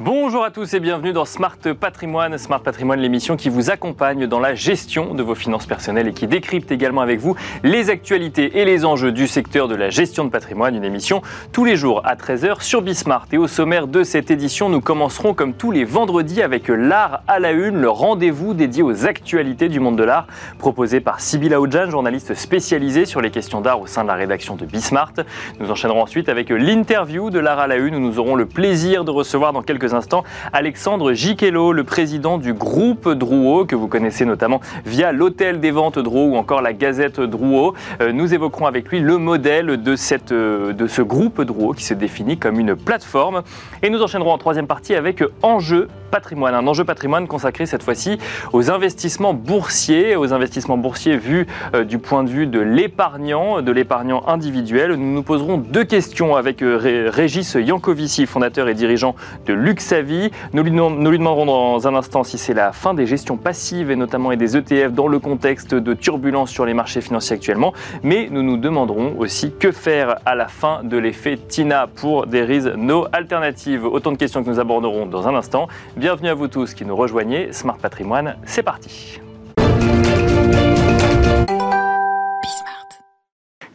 Bonjour à tous et bienvenue dans Smart Patrimoine. Smart Patrimoine, l'émission qui vous accompagne dans la gestion de vos finances personnelles et qui décrypte également avec vous les actualités et les enjeux du secteur de la gestion de patrimoine. Une émission tous les jours à 13h sur Bismart. Et au sommaire de cette édition, nous commencerons comme tous les vendredis avec l'art à la une, le rendez-vous dédié aux actualités du monde de l'art, proposé par Sybille Aoudjan, journaliste spécialisée sur les questions d'art au sein de la rédaction de Bismart. Nous enchaînerons ensuite avec l'interview de l'art à la une où nous aurons le plaisir de recevoir dans quelques instants Alexandre Giquello, le président du groupe Drouot, que vous connaissez notamment via l'hôtel des ventes Drouot ou encore la gazette Drouot. Euh, nous évoquerons avec lui le modèle de, euh, de ce groupe Drouot qui se définit comme une plateforme. Et nous enchaînerons en troisième partie avec Enjeu patrimoine, un enjeu patrimoine consacré cette fois-ci aux investissements boursiers, aux investissements boursiers vus euh, du point de vue de l'épargnant, de l'épargnant individuel. Nous nous poserons deux questions avec Régis Yankovici, fondateur et dirigeant de Lux sa vie. Nous lui, demanderons dans un instant si c'est la fin des gestions passives et notamment des ETF dans le contexte de turbulences sur les marchés financiers actuellement. Mais nous nous demanderons aussi que faire à la fin de l'effet TINA pour des RIS no alternatives. Autant de questions que nous aborderons dans un instant. Bienvenue à vous tous qui nous rejoignez. Smart Patrimoine, c'est parti.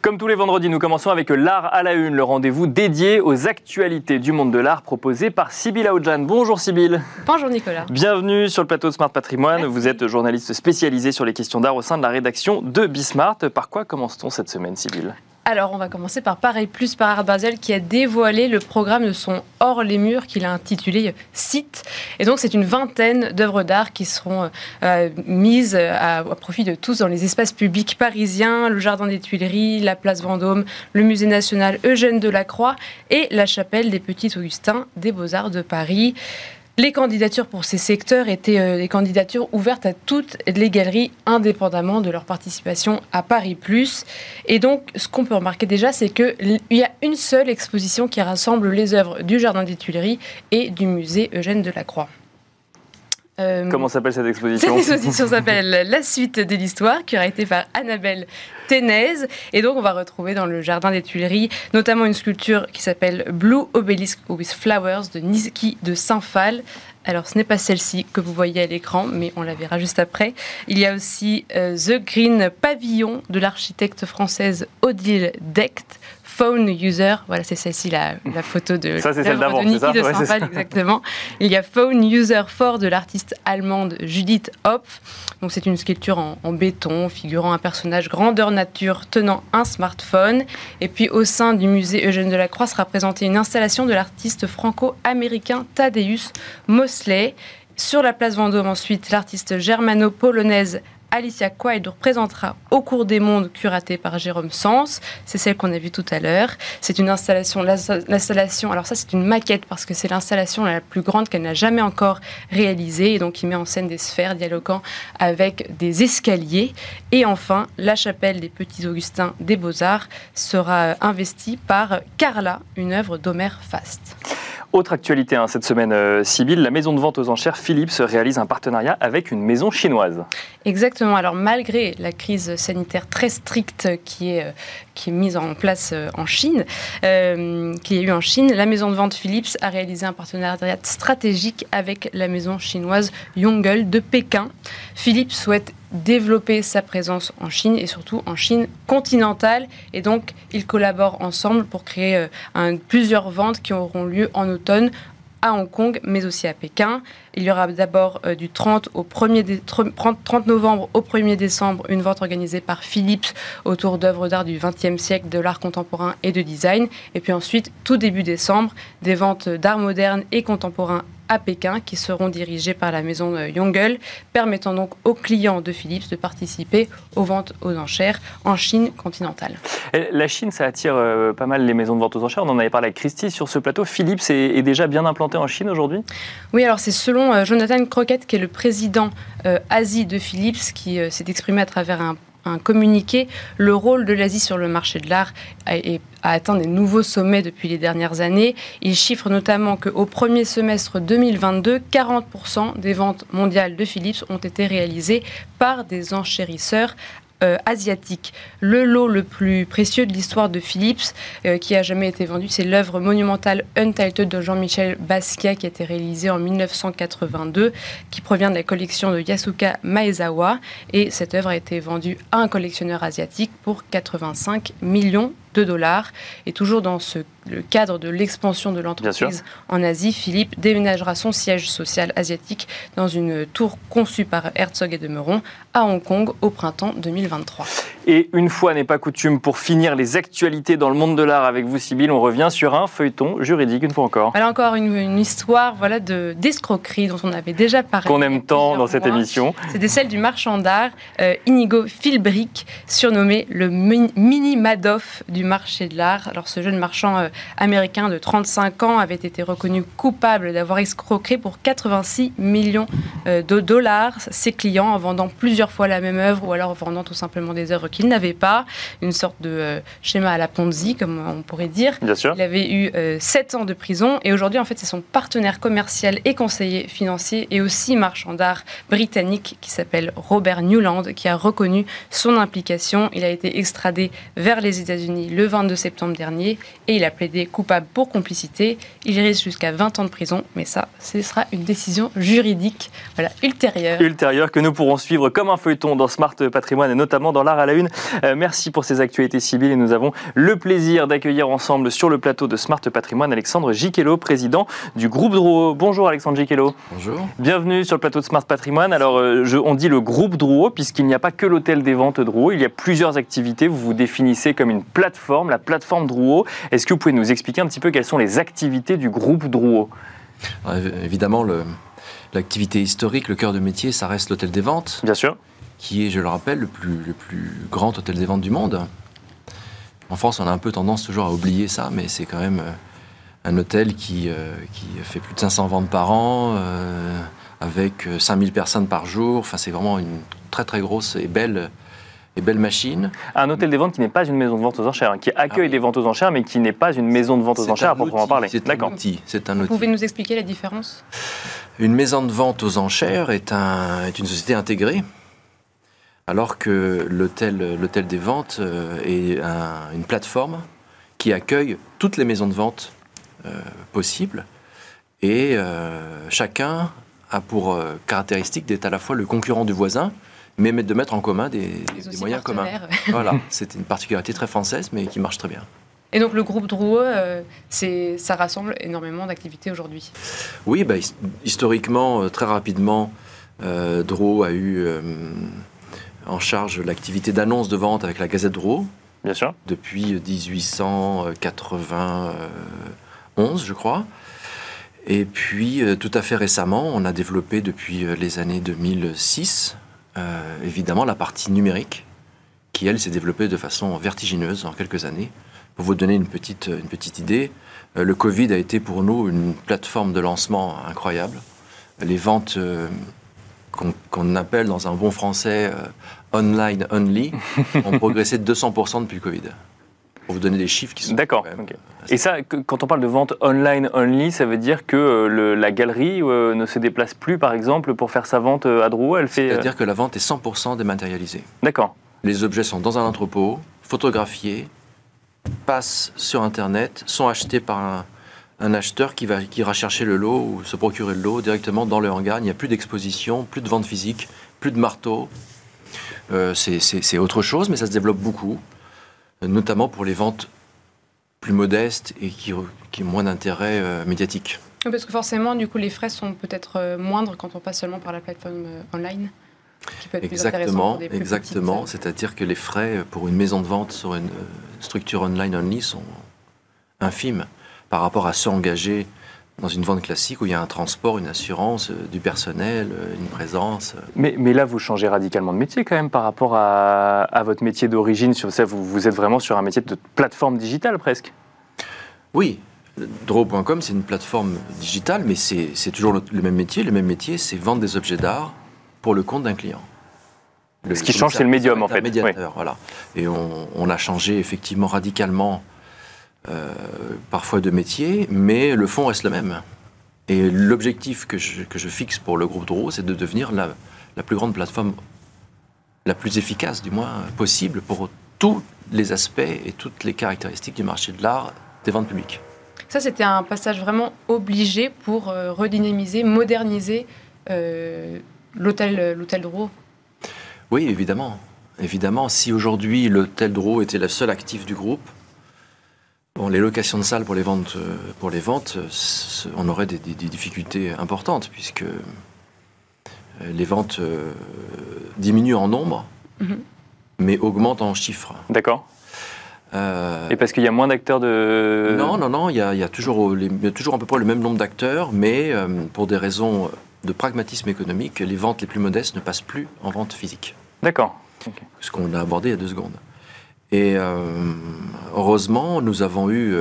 Comme tous les vendredis, nous commençons avec l'art à la une, le rendez-vous dédié aux actualités du monde de l'art proposé par Sybille Aoudjan. Bonjour Sybille. Bonjour Nicolas. Bienvenue sur le plateau de Smart Patrimoine. Vous êtes journaliste spécialisé sur les questions d'art au sein de la rédaction de Bismart. Par quoi commence-t-on cette semaine, Sybille alors, on va commencer par Pareil Plus par Art Basel qui a dévoilé le programme de son Hors les murs qu'il a intitulé Site. Et donc, c'est une vingtaine d'œuvres d'art qui seront euh, mises à, profit de tous dans les espaces publics parisiens, le Jardin des Tuileries, la Place Vendôme, le Musée national Eugène Delacroix et la Chapelle des Petits Augustins des Beaux-Arts de Paris. Les candidatures pour ces secteurs étaient euh, des candidatures ouvertes à toutes les galeries, indépendamment de leur participation à Paris Plus. Et donc, ce qu'on peut remarquer déjà, c'est qu'il y a une seule exposition qui rassemble les œuvres du Jardin des Tuileries et du musée Eugène Delacroix. Euh, Comment s'appelle cette exposition Cette exposition s'appelle La suite de l'histoire, qui aura été par Annabelle Ténèse. Et donc, on va retrouver dans le jardin des Tuileries notamment une sculpture qui s'appelle Blue Obelisk with Flowers de Nizki de Saint-Phal. Alors, ce n'est pas celle-ci que vous voyez à l'écran, mais on la verra juste après. Il y a aussi euh, The Green Pavillon de l'architecte française Odile Decht, Phone User. Voilà, c'est celle-ci la, photo de ça, c'est celle d'avant, de Niki de exactement. Il y a Phone User 4 de l'artiste allemande Judith Hopf. Donc c'est une sculpture en, béton figurant un personnage grandeur nature tenant un smartphone. Et puis au sein du musée Eugène Delacroix sera présentée une installation de l'artiste franco-américain Tadeusz Mosley. Sur la place Vendôme ensuite, l'artiste germano-polonaise Alicia Quaid représentera Au cours des mondes, curatée par Jérôme Sens. C'est celle qu'on a vue tout à l'heure. C'est une installation, l'installation, alors ça c'est une maquette parce que c'est l'installation la plus grande qu'elle n'a jamais encore réalisée et donc qui met en scène des sphères dialoguant avec des escaliers. Et enfin, la chapelle des Petits Augustins des Beaux-Arts sera investie par Carla, une œuvre d'Homère Fast. Autre actualité hein, cette semaine, euh, la maison de vente aux enchères Philips réalise un partenariat avec une maison chinoise. Exactement. Alors malgré la crise sanitaire très stricte qui est, euh, mise en place euh, en Chine, euh, qui a eu en Chine, la maison de vente Philips a réalisé un partenariat stratégique avec la maison chinoise Yongle de Pékin. Philips souhaite développer sa présence en Chine et surtout en Chine continentale. Et donc, ils collaborent ensemble pour créer plusieurs ventes qui auront lieu en automne à Hong Kong, mais aussi à Pékin. Il y aura d'abord euh, du 30, au 1er 30 novembre au 1er décembre une vente organisée par Philips autour d'œuvres d'art du XXe siècle, de l'art contemporain et de design. Et puis ensuite, tout début décembre, des ventes d'art moderne et contemporain à Pékin qui seront dirigées par la maison Yongle, permettant donc aux clients de Philips de participer aux ventes aux enchères en Chine continentale. La Chine, ça attire euh, pas mal les maisons de vente aux enchères. On en avait parlé avec Christy sur ce plateau. Philips est, déjà bien implanté en Chine aujourd'hui? Oui, alors c'est selon euh, Jonathan Crockett, qui est le président euh, Asie de Philips, qui s'est exprimé à travers un un communiqué, le rôle de l'Asie sur le marché de l'art a, atteint des nouveaux sommets depuis les dernières années. Il chiffre notamment qu'au premier semestre 2022, 40% des ventes mondiales de Philips ont été réalisées par des enchérisseurs euh, asiatique. Le lot le plus précieux de l'histoire de Philips, euh, qui a jamais été vendu, c'est l'œuvre monumentale Untitled de Jean-Michel Basquiat, qui a été réalisée en 1982, qui provient de la collection de Yasuka Maezawa. Et cette œuvre a été vendue à un collectionneur asiatique pour 85 millions de dollars. Et toujours dans ce, le cadre de l'expansion de l'entreprise en Asie, Philippe déménagera son siège social asiatique dans une tour conçue par Herzog et de Meuron à Hong Kong au printemps 2023. Et une fois n'est pas coutume, pour finir les actualités dans le monde de l'art avec vous, Sybille, on revient sur un feuilleton juridique, une fois encore. Voilà encore une, histoire voilà, d'escroquerie dont on avait déjà parlé. Qu'on aime tant dans cette émission. C'était celle du marchand d'art euh, Inigo Philbrick, surnommé le mini Madoff du marché de l'art. Alors ce jeune marchand euh, américain de 35 ans avait été reconnu coupable d'avoir escroqué pour 86 millions euh, de dollars ses clients en vendant plusieurs fois la même œuvre ou alors en vendant tout simplement des œuvres qu'il n'avait pas, une sorte de euh, schéma à la Ponzi, comme on pourrait dire. Bien sûr. Il avait eu euh, 7 ans de prison et aujourd'hui, en fait, c'est son partenaire commercial et conseiller financier et aussi marchand d'art britannique qui s'appelle Robert Newland qui a reconnu son implication. Il a été extradé vers les États-Unis le 22 septembre dernier et il a plaidé coupable pour complicité. Il risque jusqu'à 20 ans de prison, mais ça, ce sera une décision juridique voilà, ultérieure. Ultérieure que nous pourrons suivre comme un feuilleton dans Smart Patrimoine et notamment dans l'art à la une euh, merci pour ces actualités civiles et nous avons le plaisir d'accueillir ensemble sur le plateau de Smart Patrimoine Alexandre Giquello, président du groupe Drouot. Bonjour Alexandre Giquello. Bonjour. Bienvenue sur le plateau de Smart Patrimoine. Alors euh, on dit le groupe Drouot puisqu'il n'y a pas que l'hôtel des ventes Drouot, il y a plusieurs activités. Vous vous définissez comme une plateforme, la plateforme Drouot. Est-ce que vous pouvez nous expliquer un petit peu quelles sont les activités du groupe Drouot? Évidemment, l'activité historique, le cœur de métier, ça reste l'hôtel des ventes. Bien sûr qui est, je le rappelle, le plus, le plus grand hôtel des ventes du monde. En France, on a un peu tendance toujours à oublier ça, mais c'est quand même euh, un hôtel qui, euh, qui fait plus de 500 ventes par an, euh, avec 5000 personnes par jour. Enfin, c'est vraiment une très très grosse et belle, et belle machine. Un hôtel des ventes qui n'est pas une maison de vente aux enchères, hein, qui accueille ah des ventes aux enchères, mais qui n'est pas une maison de vente aux enchères à proprement parler. C'est un outil. C'est un Vous pouvez nous expliquer la différence? Une maison de vente aux enchères est, un, est une société intégrée alors que l'hôtel, des ventes euh, est une plateforme qui accueille toutes les maisons de vente euh, possibles et euh, chacun a pour caractéristique d'être à la fois le concurrent du voisin, mais de mettre en commun des, moyens communs. voilà, c'est une particularité très française, mais qui marche très bien. Et donc le groupe Drouot, ça rassemble énormément d'activités aujourd'hui. Oui, bah, historiquement, très rapidement, Drouot a eu en charge l'activité d'annonce de vente avec la Gazette de Rouen. Bien sûr. Depuis 1891, je crois. Et puis, euh, tout à fait récemment, on a développé depuis euh, les années 2006, euh, évidemment, la partie numérique, qui, elle, s'est développée de façon vertigineuse en quelques années. Pour vous donner une petite, une petite idée, le Covid a été pour nous une plateforme de lancement incroyable. Les ventes qu'on appelle dans un bon français euh, online only, ont progressé de 200% depuis le Covid. Pour vous donner des chiffres qui sont. D'accord. Et ça, quand on parle de vente online only, ça veut dire que euh, la galerie euh, ne se déplace plus, par exemple, pour faire sa vente à Drouot Elle fait. C'est-à-dire que la vente est 100% dématérialisée. D'accord. Les objets sont dans un entrepôt, photographiés, passent sur Internet, sont achetés par un, un acheteur qui, va, qui ira chercher le lot ou se procurer le lot directement dans le hangar. Il n'y a plus d'exposition, plus de vente physique, plus de marteau. Euh, c'est autre chose, mais ça se développe beaucoup, notamment pour les ventes plus modestes et qui, qui ont moins d'intérêt euh, médiatique. Parce que forcément, du coup, les frais sont peut-être euh, moindres quand on passe seulement par la plateforme online. Qui peut être exactement, exactement. C'est-à-dire que les frais pour une maison de vente sur une structure online only sont infimes par rapport à ceux engagés dans une vente classique où il y a un transport, une assurance, euh, du personnel, euh, une présence. Mais, mais, là, vous changez radicalement de métier quand même par rapport à, votre métier d'origine. Sur ça, vous, vous, êtes vraiment sur un métier de plateforme digitale presque. Oui. Draw.com, c'est une plateforme digitale, mais c'est toujours le, même métier. Le même métier, c'est vendre des objets d'art pour le compte d'un client. Ce qui change, c'est le médium, en fait. Médiateur, voilà. Et on, on, a changé effectivement radicalement euh, parfois de métier, mais le fond reste le même. Et l'objectif que je, que je, fixe pour le groupe Drouot, c'est de devenir la, la, plus grande plateforme la plus efficace, du moins possible, pour tous les aspects et toutes les caractéristiques du marché de l'art des ventes publiques. Ça, c'était un passage vraiment obligé pour euh, redynamiser, moderniser euh, l'hôtel l'hôtel Drouot. Oui, évidemment. Évidemment, si aujourd'hui l'hôtel Drouot était le seul actif du groupe, bon, les locations de salles pour les ventes, euh, pour les ventes on aurait des, des difficultés importantes, puisque euh, les ventes euh, diminuent en nombre, mhm. mais augmentent en chiffres. D'accord. Euh, Et parce qu'il y a moins d'acteurs de... Non, non, non, il y a, toujours, toujours à peu près le même nombre d'acteurs, mais pour des raisons de pragmatisme économique, les ventes les plus modestes ne passent plus en vente physique. D'accord. Ce qu'on a abordé il y a deux secondes. Et heureusement, nous avons eu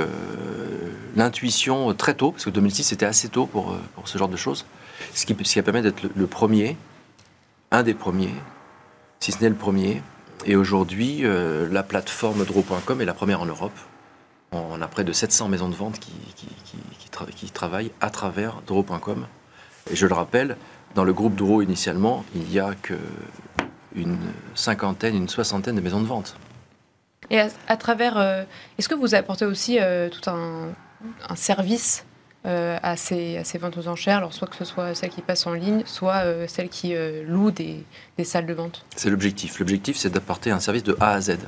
l'intuition très tôt, parce que 2006 c'était assez tôt pour, pour ce genre de choses, ce qui, qui permis d'être le, premier, un des premiers, si ce n'est le premier. Et aujourd'hui, euh, la plateforme Draw.com est la première en Europe. On a près de 700 maisons de vente qui, travaillent à travers Draw.com. Et je le rappelle, dans le groupe Draw initialement, il n'y a qu'une cinquantaine, une soixantaine de maisons de vente. Et à, travers, euh, est-ce que vous apportez aussi euh, tout un, service euh, à, ces, ventes aux enchères, alors soit que ce soit celles qui passent en ligne, soit celles qui louent des, salles de vente C'est l'objectif. L'objectif, c'est d'apporter un service de A à Z.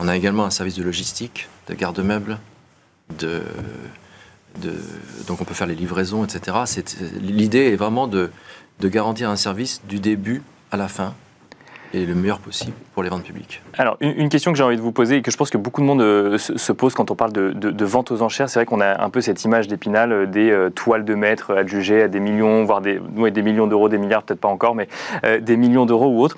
On a également un service de logistique, de garde-meubles, de, de, donc on peut faire les livraisons, etc. L'idée est vraiment de, de garantir un service du début à la fin et le meilleur possible pour les ventes publiques. Alors, une, question que j'ai envie de vous poser et que je pense que beaucoup de monde euh, se, pose quand on parle de, vente aux enchères, c'est vrai qu'on a un peu cette image d'épinal euh, des euh, toiles de maître adjugées à des millions, voire des, des millions d'euros, des milliards, peut-être pas encore, mais des millions d'euros ou autres.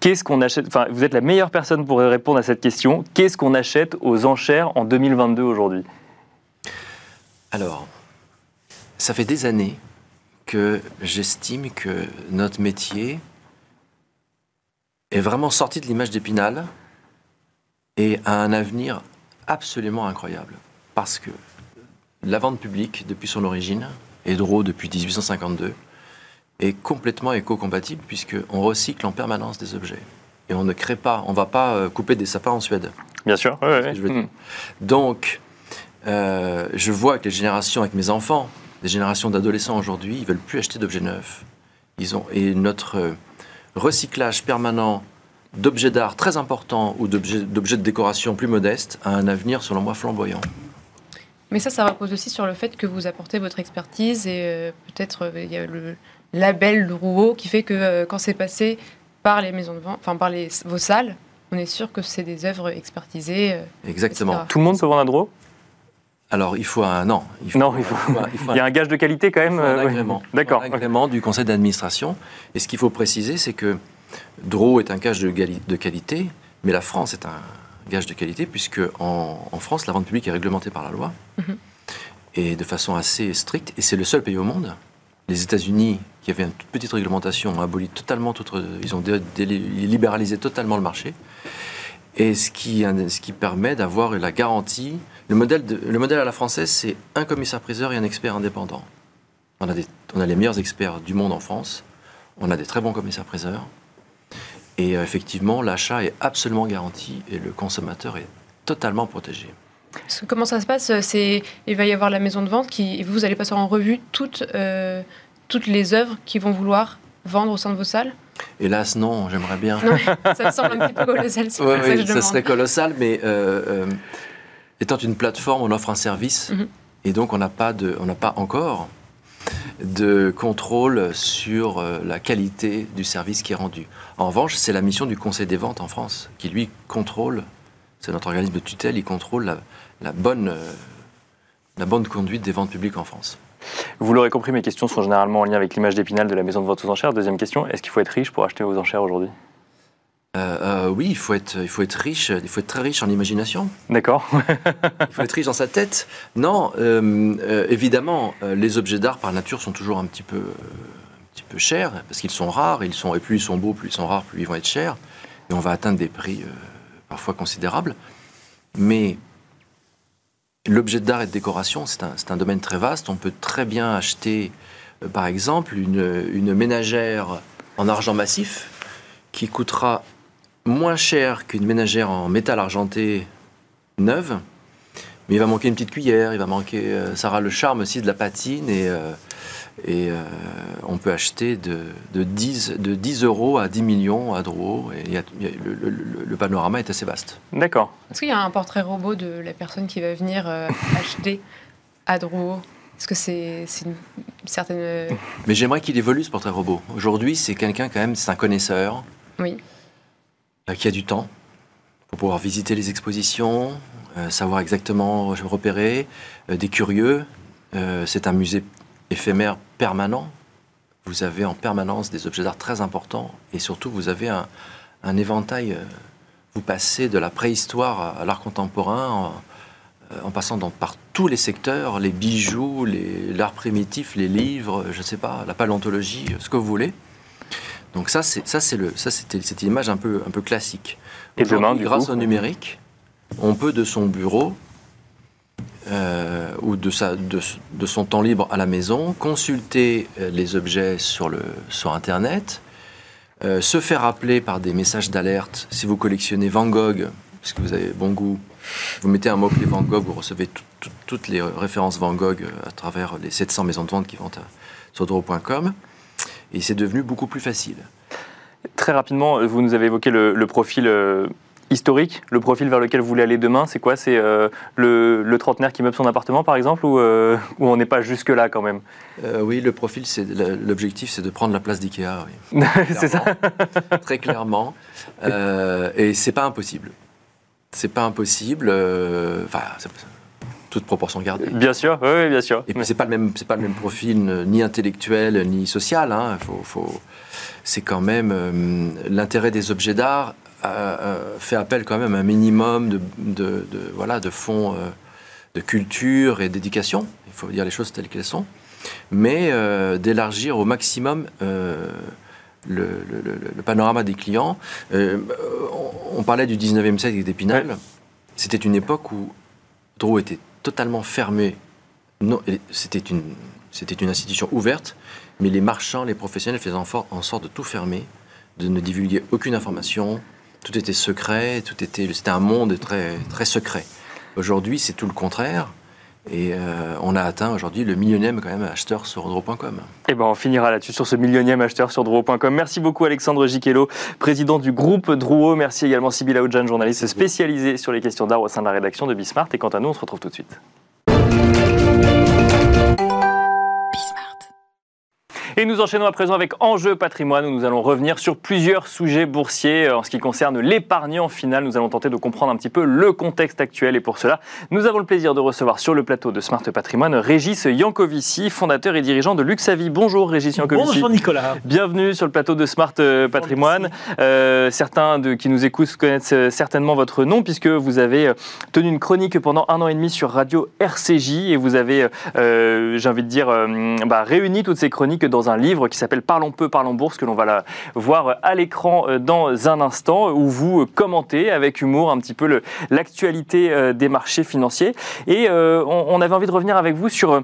Qu'est-ce qu'on achète Enfin, vous êtes la meilleure personne pour répondre à cette question. Qu'est-ce qu'on achète aux enchères en 2022 aujourd'hui? Alors, ça fait des années que j'estime que notre métier est vraiment sorti de l'image d'Épinal et a un avenir absolument incroyable. Parce que la vente publique, depuis son origine, et Dro depuis 1852, est complètement éco-compatible puisqu'on recycle en permanence des objets. Et on ne crée pas, on ne va pas euh, couper des sapins en Suède. Bien sûr, hmm. Donc, euh, je vois avec les générations, avec mes enfants, des générations d'adolescents aujourd'hui, ils veulent plus acheter d'objets neufs. Ils ont, et notre euh, recyclage permanent d'objets d'art très importants ou d'objets de décoration plus modestes a un avenir, selon moi, flamboyant. Mais ça, ça repose aussi sur le fait que vous apportez votre expertise et euh, peut-être euh, il y a le label de Rouault qui fait que euh, quand c'est passé par les maisons de vente, enfin par les, vos salles, on est sûr que c'est des œuvres expertisées. Exactement. Tout le monde peut vendre un Drouot alors, il faut un. Non, il, faut, non, il, faut, il, y a un gage de qualité quand même. un agrément. D'accord. Un agrément du conseil d'administration. Et ce qu'il faut préciser, c'est que Dro est un gage de, qualité, mais la France est un gage de qualité, puisque en, France, la vente publique est réglementée par la loi, mhm. et de façon assez stricte, et c'est le seul pays au monde. Les États-Unis, qui avaient une toute petite réglementation, ont aboli totalement, ils ont libéralisé totalement le marché, et ce qui, ce qui permet d'avoir la garantie. Le modèle, le modèle à la française, c'est un commissaire-priseur et un expert indépendant. On a, on a les meilleurs experts du monde en France, on a des très bons commissaires-priseurs, et euh, effectivement, l'achat est absolument garanti et le consommateur est totalement protégé. comment ça se passe C'est il va y avoir la maison de vente qui vous allez passer en revue toutes euh, toutes les œuvres qui vont vouloir vendre au sein de vos salles? Hélas, non, j'aimerais bien. ça me semble un petit peu colossal. oui, ça, serait colossal, mais euh, étant une plateforme, on offre un service, mhm. et donc on n'a pas de, on n'a pas encore de contrôle sur euh, la qualité du service qui est rendu. En revanche, c'est la mission du Conseil des ventes en France, qui lui contrôle, c'est notre organisme de tutelle, il contrôle la, bonne, euh, la bonne conduite des ventes publiques en France. Vous l'aurez compris, mes questions sont généralement en lien avec l'image d'épinal de la maison de vente aux enchères. Deuxième question, est-ce qu'il faut être riche pour acheter aux enchères aujourd'hui? Euh, euh, oui, il faut, être, il faut être riche, il faut être très riche en imagination. D'accord. il faut être riche dans sa tête. Non, euh, évidemment, les objets d'art par nature sont toujours un petit peu, un petit peu chers, parce qu'ils sont rares, ils sont, et plus ils sont beaux, plus ils sont rares, plus ils vont être chers, et on va atteindre des prix parfois considérables. Mais l'objet d'art et de décoration, c'est un, un, domaine très vaste. On peut très bien acheter, par exemple, une, une ménagère en argent massif qui coûtera moins cher qu'une ménagère en métal argenté neuve, mais il va manquer une petite cuillère, il va manquer. euh, ça aura le charme aussi de la patine et, euh, et euh, on peut acheter de, de, 10, de 10 euros à 10 millions à Drouot. Et il y a- il y a- le, le- le- le panorama est assez vaste. D'accord. Est-ce qu'il y a un portrait robot de la personne qui va venir euh, acheter à Drouot? Est-ce que c'est une certaine. Mais j'aimerais qu'il évolue ce portrait robot. Aujourd'hui, c'est quelqu'un quand même, c'est un connaisseur. Oui. Qui a du temps pour pouvoir visiter les expositions, euh, savoir exactement repérer, euh, des curieux. Euh, c'est un musée éphémère permanent. Vous avez en permanence des objets d'art très importants et surtout vous avez un, éventail. vous passez de la préhistoire à, l'art contemporain en, passant dans, par tous les secteurs, les bijoux, l'art primitif, les livres, je ne sais pas, la paléontologie, ce que vous voulez. Donc ça, c'est ça, c'est le, ça, c'était cette image un peu, un peu classique. Et demain, du grâce coup au numérique, on peut de son bureau euh, ou de, sa, de, de son temps libre à la maison consulter euh, les objets sur, le, sur Internet, euh, se faire appeler par des messages d'alerte. Si vous collectionnez Van Gogh, parce que vous avez bon goût, vous mettez un mot-clé Van Gogh, vous recevez tout- tout- toutes les références Van Gogh à travers les 700 maisons de vente qui vendent à- sur Draw.com. Et c'est devenu beaucoup plus facile. Très rapidement, vous nous avez évoqué le, le profil euh, historique, le profil vers lequel vous voulez aller demain. C'est quoi? C'est euh, le, le trentenaire qui meuble son appartement, par exemple, ou, euh, ou on n'est pas jusque-là quand même? Oui, le profil, c'est l'objectif, c'est de prendre la place d'IKEA. Oui. C'est ça. Très clairement. Et c'est pas impossible. C'est pas impossible. Enfin, toute proportion gardée. Bien sûr, oui, oui, bien sûr. Et puis c'est pas le même, c'est pas le même profil euh, ni intellectuel ni social. Hein. Faut, faut- c'est quand même euh, l'intérêt des objets d'art euh, fait appel quand même à un minimum de, de- de- voilà de fonds euh, de culture et d'éducation. Il faut dire les choses telles qu'elles sont, mais d'élargir au maximum. le, le- le- le panorama des clients. On, on parlait du 19e siècle avec d'Épinal. Ouais. C'était une époque où Drouot était totalement fermé. Non, c'était une, c'était une institution ouverte, mais les marchands, les professionnels faisaient en sorte de tout fermer, de ne divulguer aucune information. Tout était secret, tout était, c'était un monde très, très secret. Aujourd'hui, c'est tout le contraire. Et euh, on a atteint aujourd'hui le millionième quand même acheteur sur Draw.com. Eh ben, on finira là-dessus sur ce millionième acheteur sur Drouot.com. Merci beaucoup Alexandre Giquello, président du groupe Drouot. Merci également Sybilla Oudjan, journaliste spécialisée sur les questions d'art au sein de la rédaction de Bismart. Et quant à nous, on se retrouve tout de suite. Et nous enchaînons à présent avec Enjeu patrimoine où nous allons revenir sur plusieurs sujets boursiers euh, en ce qui concerne l'épargnant final. Nous allons tenter de comprendre un petit peu le contexte actuel et pour cela, nous avons le plaisir de recevoir sur le plateau de Smart Patrimoine Régis Yankovici, fondateur et dirigeant de Luxavi. Bonjour Régis Yankovici. Bonjour Nicolas. Bienvenue sur le plateau de Smart euh, Patrimoine. Euh, certains de, qui nous écoutent connaissent certainement votre nom puisque vous avez tenu une chronique pendant un an et demi sur Radio RCJ et vous avez, euh, j'ai envie de dire, euh, bah, réuni toutes ces chroniques dans un livre qui s'appelle Parlons peu, parlons bourse que l'on va la voir à l'écran euh, dans un instant où vous commentez avec humour un petit peu l'actualité euh, des marchés financiers. Et euh, on avait envie de revenir avec vous sur...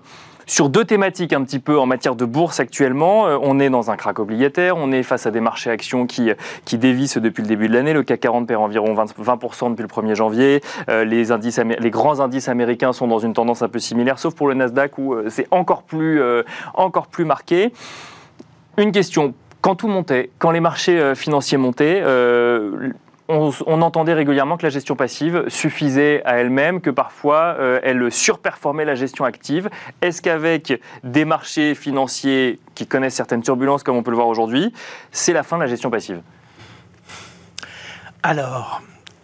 euh, sur deux thématiques un petit peu en matière de bourse actuellement. Euh, On est dans un crack obligataire, on est face à des marchés actions qui, qui dévissent depuis le début de l'année. Le CAC 40 perd environ 20%, 20% depuis le 1er janvier. Euh, les, grands indices américains sont dans une tendance un peu similaire, sauf pour le Nasdaq où euh, c'est encore plus, euh, marqué. Une question. Quand tout montait, quand les marchés euh, financiers montaient, euh, on, on entendait régulièrement que la gestion passive suffisait à elle-même, que parfois euh, elle surperformait la gestion active. Est-ce qu'avec des marchés financiers qui connaissent certaines turbulences, comme on peut le voir aujourd'hui, c'est la fin de la gestion passive? Alors,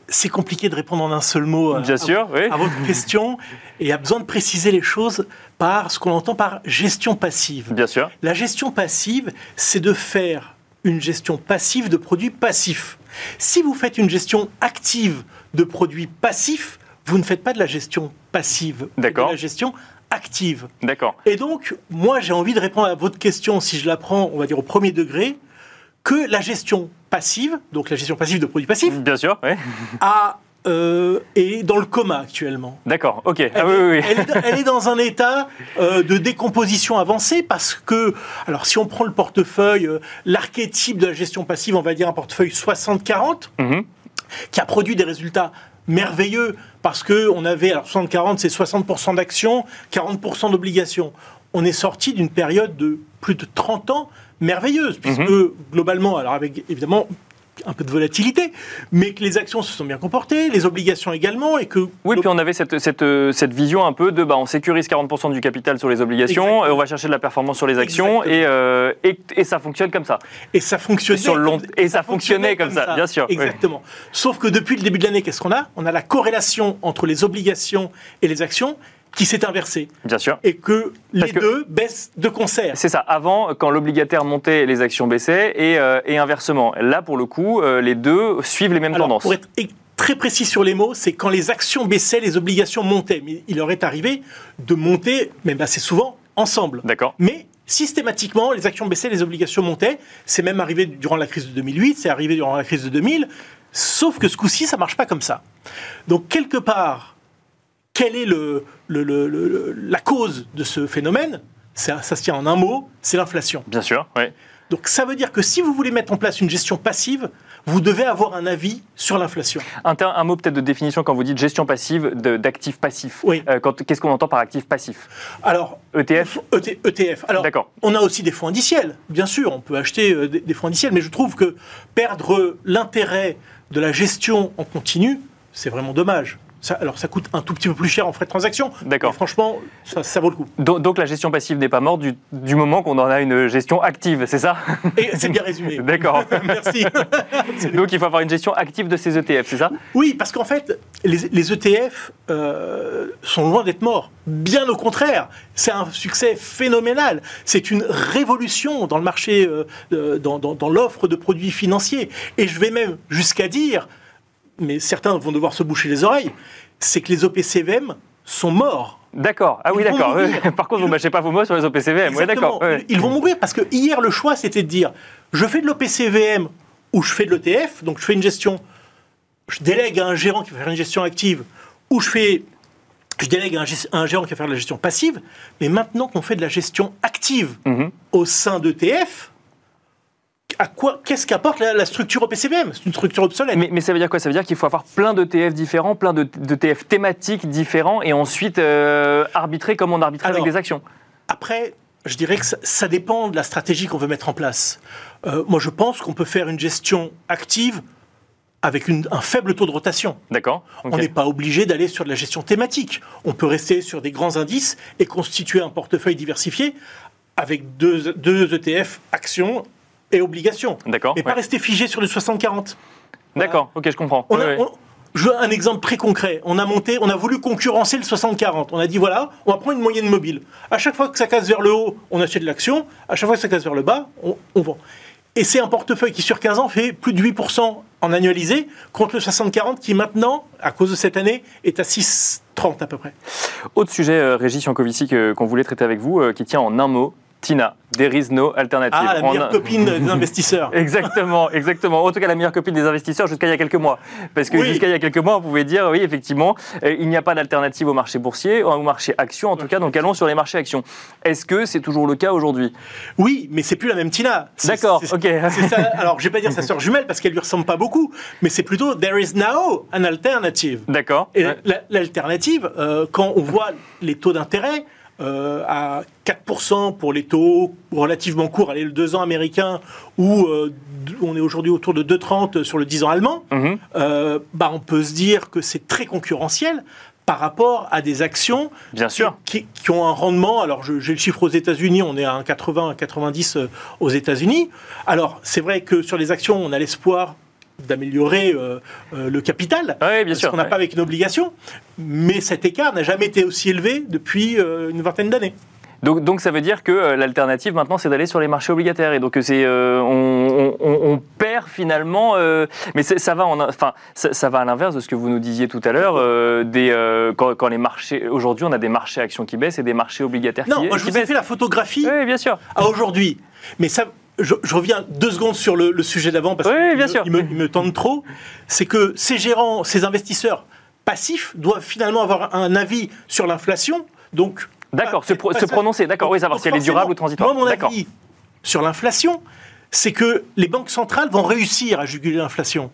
c'est compliqué de répondre en un seul mot à, Bien sûr, oui. à votre question et a besoin de préciser les choses par ce qu'on entend par gestion passive. Bien sûr. La gestion passive, c'est de faire une gestion passive de produits passifs. Si vous faites une gestion active de produits passifs, vous ne faites pas de la gestion passive, vous faites D'accord. de la gestion active. D'accord. Et donc, moi, j'ai envie de répondre à votre question, si je la prends, on va dire, au premier degré, que la gestion passive, donc la gestion passive de produits passifs, Bien sûr, oui. a euh, est dans le coma actuellement. D'accord, ok. Elle, Ah oui, est, oui, oui. elle est- elle est dans un état euh, de décomposition avancée parce que, alors si on prend le portefeuille, euh, l'archétype de la gestion passive, on va dire un portefeuille 60-40, Mhm. qui a produit des résultats merveilleux parce que on avait, alors 60-40, c'est 60% d'actions, 40% d'obligations. On est sorti d'une période de plus de 30 ans merveilleuse, puisque globalement, alors avec évidemment un peu de volatilité, mais que les actions se sont bien comportées, les obligations également, et que Oui, puis on avait cette, cette, euh, cette vision un peu de bah, on sécurise 40% du capital sur les obligations, Exactement. et on va chercher de la performance sur les actions, et, euh, et, et ça fonctionne comme ça. Et ça fonctionnait. Sur le long- comme- et ça fonctionnait comme ça, bien sûr, oui. Exactement. Sauf que depuis le début de l'année, qu'est-ce qu'on a? On a la corrélation entre les obligations et les actions qui s'est inversée. Bien sûr. Et que les que- deux baissent de concert. C'est ça. Avant, quand l'obligataire montait, les actions baissaient, et, euh, et inversement. Là, pour le coup, euh, les deux suivent les mêmes Alors, tendances. pour être très précis sur les mots, c'est quand les actions baissaient, les obligations montaient. Mais il leur est arrivé de monter, même assez souvent, ensemble. D'accord. Mais systématiquement, les actions baissaient, les obligations montaient. C'est même arrivé durant la crise de 2008, c'est arrivé durant la crise de 2000. Sauf que ce coup-ci, ça marche pas comme ça. Donc, quelque part, quelle est le, le- le- le- la cause de ce phénomène ça, ça se tient en un mot, c'est l'inflation. Bien sûr, oui. Donc, ça veut dire que si vous voulez mettre en place une gestion passive, vous devez avoir un avis sur l'inflation. Un, mot peut-être de définition quand vous dites gestion passive d'actifs passifs. Oui. Euh, Qu'est-ce qu'on entend par actif passif? Alors, ETF ET ETF. Alors, D'accord. on a aussi des fonds indiciels. Bien sûr, on peut acheter euh, des, des fonds indiciels, mais je trouve que perdre l'intérêt de la gestion en continu, c'est vraiment dommage. Ça, alors, ça coûte un tout petit peu plus cher en frais de transaction. D'accord. Franchement, ça, ça vaut le coup. Donc, donc la gestion passive n'est pas morte du, du moment qu'on en a une gestion active, c'est ça? Et c'est bien résumé. D'accord. Merci. Donc il faut avoir une gestion active de ces ETF, c'est ça? Oui, parce qu'en fait, les, les ETF euh, sont loin d'être morts. Bien au contraire, c'est un succès phénoménal. C'est une révolution dans le marché, euh, euh, dans, dans- dans l'offre de produits financiers. Et je vais même jusqu'à dire, mais certains vont devoir se boucher les oreilles, c'est que les OPCVM sont morts. D'accord. Ah oui, Ils d'accord. Par contre, vous ne mâchez pas vos mots sur les OPCVM. Oui, d'accord. Ils vont mourir parce que hier, le choix, c'était de dire je fais de l'OPCVM ou je fais de l'ETF, donc je fais une gestion, je délègue à un gérant qui va faire une gestion active, ou je fais. Je délègue à un, gest- à un gérant qui va faire de la gestion passive, mais maintenant qu'on fait de la gestion active Mhm. au sein d'ETF, à quoi, qu'est-ce qu'apporte la, la structure OPCVM C'est une structure obsolète. Mais, mais ça veut dire quoi? Ça veut dire qu'il faut avoir plein d'ETF différents, plein de, d'ETF thématiques différents et ensuite euh, arbitrer comme on arbitrait avec des actions. Après, je dirais que ça, ça dépend de la stratégie qu'on veut mettre en place. Euh, moi, je pense qu'on peut faire une gestion active avec une- un faible taux de rotation. D'accord. On n'est pas obligé d'aller sur de la gestion thématique. On peut rester sur des grands indices et constituer un portefeuille diversifié avec deux, deux ETF, actions et obligations. D'accord. Mais pas ouais. rester figé sur le 60-40. D'accord, ok, je comprends. On Ouais, a- ouais. on- je veux un exemple très concret. On a monté, on a voulu concurrencer le 60-40. On a dit voilà, on va prendre une moyenne mobile. À chaque fois que ça casse vers le haut, on achète de l'action. À chaque fois que ça casse vers le bas, on, on vend. Et c'est un portefeuille qui sur 15 ans fait plus de 8% en annualisé contre le 60-40 qui maintenant, à cause de cette année, est à 6,30 à peu près. Autre sujet, euh, Régis Jancovici, que- qu'on voulait traiter avec vous, euh, qui tient en un mot Tina, there is no alternative. Ah, la meilleure copine des investisseurs. Exactement, exactement. En tout cas, la meilleure copine des investisseurs jusqu'à il y a quelques mois. Parce que Oui. jusqu'à il y a quelques mois, on pouvait dire, oui, effectivement, euh, il n'y a pas d'alternative au marché boursier, au marché action en tout cas, donc allons sur les marchés actions. Est-ce que c'est toujours le cas aujourd'hui? Oui, mais c'est plus la même Tina. D'accord, ok. ça. Alors, je vais pas dire sa sœur jumelle parce qu'elle lui ressemble pas beaucoup, mais c'est plutôt there is now an alternative. D'accord. Et Ouais. l'alternative, euh, quand on voit les taux d'intérêt euh, à 4% pour les taux relativement courts, allez, le 2 ans américain, ou euh, on est aujourd'hui autour de 2,30 sur le 10 ans allemand, Mhm. euh, bah, on peut se dire que c'est très concurrentiel par rapport à des actions Bien sûr. qui, qui ont un rendement. Alors, j'ai le chiffre aux États-Unis, on est à un 80, un 90 euh, aux États-Unis. Alors, c'est vrai que sur les actions, on a l'espoir d'améliorer euh, euh, le capital. Oui, bien ce sûr. qu'on n'a ouais. pas avec une obligation. Mais cet écart n'a jamais été aussi élevé depuis euh, une vingtaine d'années. Donc, donc ça veut dire que l'alternative maintenant c'est d'aller sur les marchés obligataires et donc c'est euh, on, on- on perd finalement euh, mais ça va en, enfin ça, ça va à l'inverse de ce que vous nous disiez tout à l'heure euh, des quand, quand les marchés aujourd'hui on a des marchés actions qui baissent et des marchés obligataires Non, qui, moi je qui vous ai fait la photographie Oui, bien sûr. à aujourd'hui. Mais ça, je, je reviens deux secondes sur le, le sujet d'avant parce Oui, qu'il me, tente trop. C'est que ces gérants, ces investisseurs passifs doivent finalement avoir un avis sur l'inflation. Donc, D'accord, se, pro- prononcer, d'accord, oui, savoir si elle est durable ou transitoire. Moi, mon avis sur l'inflation, c'est que les banques centrales vont réussir à juguler l'inflation.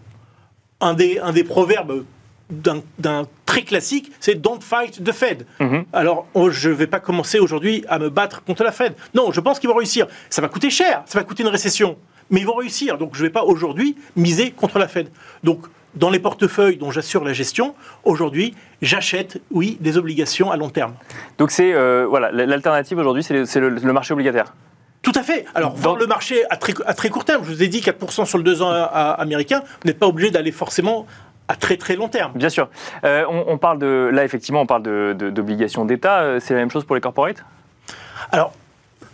Un des, un des proverbes d'un très classique, c'est Don't fight the Fed. Mhm. Alors, oh, je ne vais pas commencer aujourd'hui à me battre contre la Fed. Non, je pense qu'ils vont réussir. Ça va coûter cher, ça va coûter une récession, mais ils vont réussir. Donc, je ne vais pas aujourd'hui miser contre la Fed. Donc, dans les portefeuilles dont j'assure la gestion, aujourd'hui, j'achète, oui, des obligations à long terme. Donc c'est euh, voilà, l'alternative aujourd'hui, c'est le, marché obligataire. Tout à fait. Alors, Dans- le marché à très, à très court terme, je vous ai dit 4% sur le 2 ans à- à- américain, vous n'êtes pas obligé d'aller forcément à très très long terme. Bien sûr. Euh, on, on parle de là effectivement, on parle de- de- d'obligations d'État. Euh, C'est la même chose pour les corporates? Alors,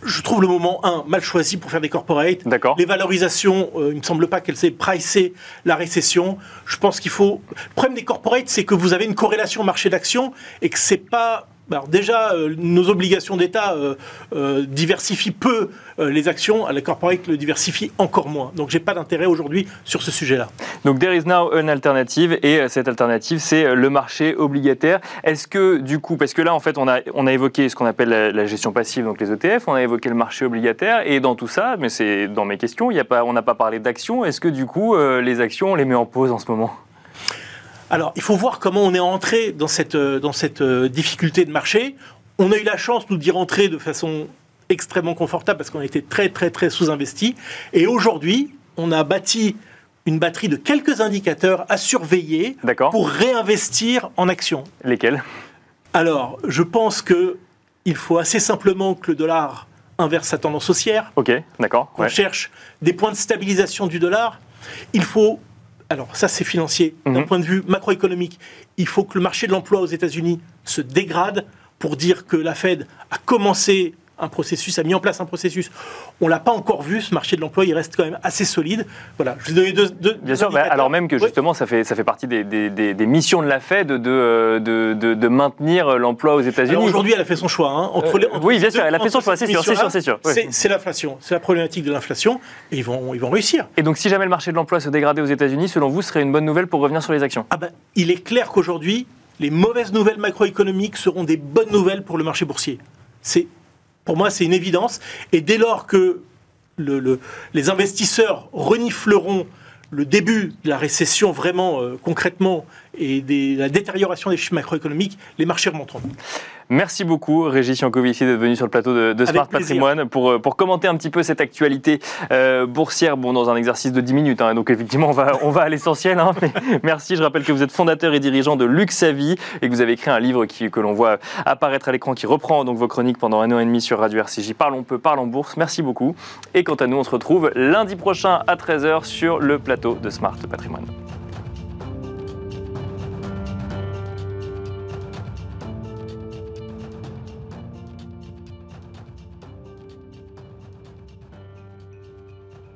je trouve le moment, un, mal choisi pour faire des corporates. D'accord. Les valorisations, euh, il ne me semble pas qu'elles aient pricé la récession. Je pense qu'il faut. Le problème des corporates, c'est que vous avez une corrélation marché d'action et que c'est pas. Alors déjà, euh, nos obligations d'État euh, euh, diversifient peu les actions, les corporates le diversifient encore moins. Donc j'ai pas d'intérêt aujourd'hui sur ce sujet-là. Donc there is now an alternative et cette alternative c'est le marché obligataire. Est-ce que du coup, parce que là en fait on a, on a évoqué ce qu'on appelle la, la gestion passive, donc les ETF, on a évoqué le marché obligataire et dans tout ça, mais c'est dans mes questions, on n'a pas parlé d'actions. Est-ce que du coup les actions on les met en pause en ce moment? Alors, il faut voir comment on est entré dans cette, euh, dans cette euh, difficulté de marché. On a eu la chance, nous, d'y rentrer de façon extrêmement confortable parce qu'on était très, très, très sous-investi. Et aujourd'hui, on a bâti une batterie de quelques indicateurs à surveiller pour réinvestir en actions. Lesquels? Alors, je pense que il faut assez simplement que le dollar inverse sa tendance haussière, Ok, d'accord. qu'on ouais. cherche des points de stabilisation du dollar. Il faut, alors ça c'est financier, d'un Mhm. point de vue macroéconomique, il faut que le marché de l'emploi aux États-Unis se dégrade pour dire que la Fed a commencé un processus, a mis en place un processus. On l'a pas encore vu, ce marché de l'emploi, il reste quand même assez solide. Voilà, je vous ai donné deux, deux- Bien deux sûr, bah, alors même que Oui. justement, ça, fait, ça fait partie des, des- des- des missions de la Fed de, de, de- de maintenir l'emploi aux États-Unis. aujourd'hui, elle a fait son choix. hein. Entre Euh, les- entre oui, bien sûr, elle a fait son choix, ces c'est sûr, c'est missions-là, sûr, c'est sûr, oui. c'est- C'est l'inflation, c'est la problématique de l'inflation, et ils vont, ils vont réussir. Et donc, si jamais le marché de l'emploi se dégradait aux États-Unis, selon vous, ce serait une bonne nouvelle pour revenir sur les actions? Ah ben, il est clair qu'aujourd'hui, les mauvaises nouvelles macroéconomiques seront des bonnes nouvelles pour le marché boursier. C'est, pour moi, c'est une évidence. Et dès lors que le- le- les investisseurs renifleront le début de la récession vraiment euh, concrètement et des- la détérioration des chiffres macroéconomiques, les marchés remonteront. Merci beaucoup, Régis Yankovici, d'être venu sur le plateau de, Smart. Patrimoine pour, euh, pour commenter un petit peu cette actualité euh, boursière, bon, dans un exercice de 10 minutes. hein. donc, effectivement, on va, on va à l'essentiel. hein. Mais merci. Je rappelle que vous êtes fondateur et dirigeant de Luxavi et que vous avez écrit un livre qui, que l'on voit apparaître à l'écran qui reprend donc vos chroniques pendant un an et demi sur Radio RCJ. Parlons peu, parlons bourse. Merci beaucoup. Et quant à nous, on se retrouve lundi prochain à 13h sur le plateau de Smart Patrimoine.